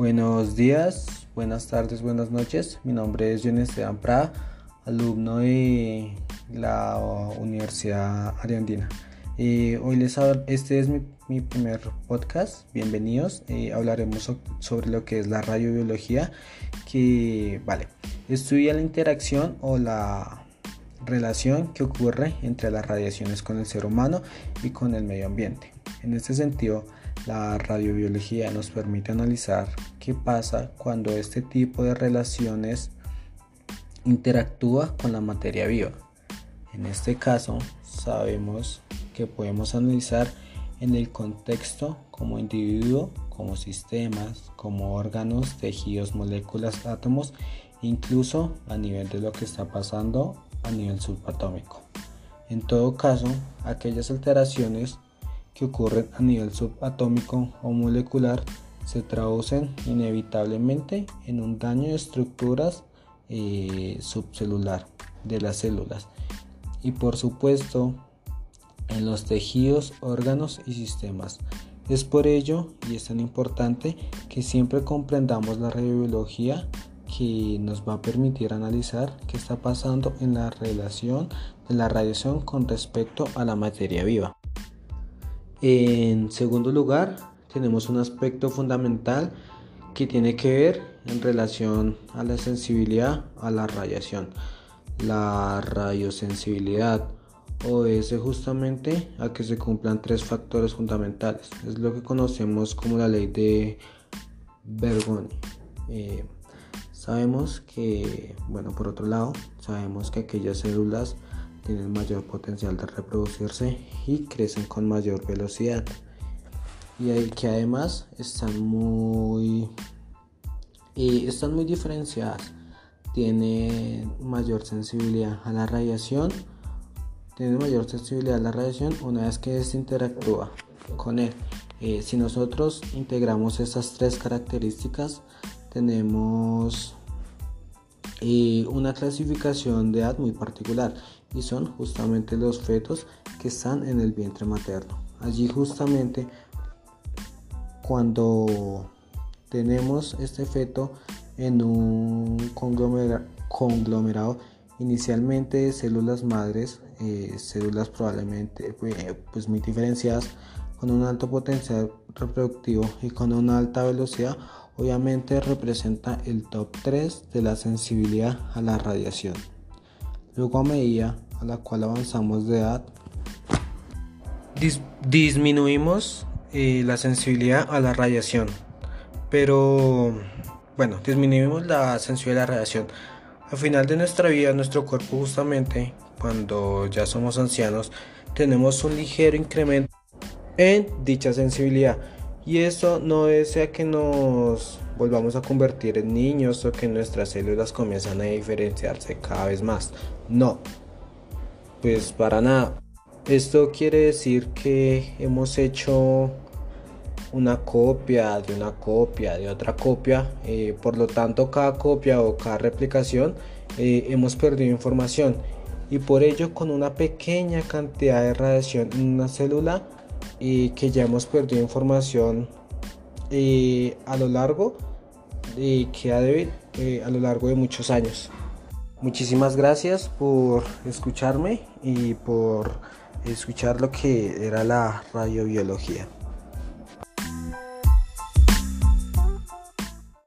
Buenos días, buenas tardes, buenas noches. Mi nombre es John Esteban Prada, alumno de la Universidad Ariandina. Eh, hoy les este es mi, primer podcast. Bienvenidos. Eh, hablaremos sobre lo que es la radiobiología, que vale, estudia la interacción o la relación que ocurre entre las radiaciones con el ser humano y con el medio ambiente. En este sentido, la radiobiología nos permite analizar qué pasa cuando este tipo de relaciones interactúa con la materia viva. En este caso, sabemos que podemos analizar en el contexto como individuo, como sistemas, como órganos, tejidos, moléculas, átomos, incluso a nivel de lo que está pasando a nivel subatómico. En todo caso, aquellas alteraciones que ocurren a nivel subatómico o molecular se traducen inevitablemente en un daño de estructuras eh, subcelular de las células y por supuesto en los tejidos, órganos y sistemas. Es por ello y es tan importante que siempre comprendamos la radiobiología que nos va a permitir analizar qué está pasando en la relación de la radiación con respecto a la materia viva. En segundo lugar, tenemos un aspecto fundamental que tiene que ver en relación a la sensibilidad a la radiación. La radiosensibilidad obedece justamente a que se cumplan tres factores fundamentales. Es lo que conocemos como la ley de Bergoni. Eh, sabemos que, bueno, por otro lado, sabemos que aquellas células tienen mayor potencial de reproducirse y crecen con mayor velocidad. Y que además están muy, están muy diferenciadas. Tienen mayor sensibilidad a la radiación. Tienen mayor sensibilidad a la radiación una vez que se interactúa con él. Eh, si nosotros integramos estas tres características, tenemos eh, una clasificación de edad muy particular y son justamente los fetos que están en el vientre materno. Allí justamente cuando tenemos este feto en un conglomerado inicialmente de células madres, eh, células probablemente eh, pues muy diferenciadas, con un alto potencial reproductivo y con una alta velocidad, obviamente representa el top 3 de la sensibilidad a la radiación. Luego a medida a la cual avanzamos de edad, disminuimos eh, la sensibilidad a la radiación. Pero bueno, disminuimos la sensibilidad a la radiación. Al final de nuestra vida, nuestro cuerpo justamente, cuando ya somos ancianos, tenemos un ligero incremento en dicha sensibilidad. Y eso no desea que nos volvamos a convertir en niños o que nuestras células comienzan a diferenciarse cada vez más. No, pues para nada. Esto quiere decir que hemos hecho una copia de una copia de otra copia. Eh, por lo tanto, cada copia o cada replicación eh, hemos perdido información. Y por ello, con una pequeña cantidad de radiación en una célula, y eh, que ya hemos perdido información a lo largo y queda débil a lo largo de muchos años. Muchísimas gracias por escucharme y por escuchar lo que era la radiobiología.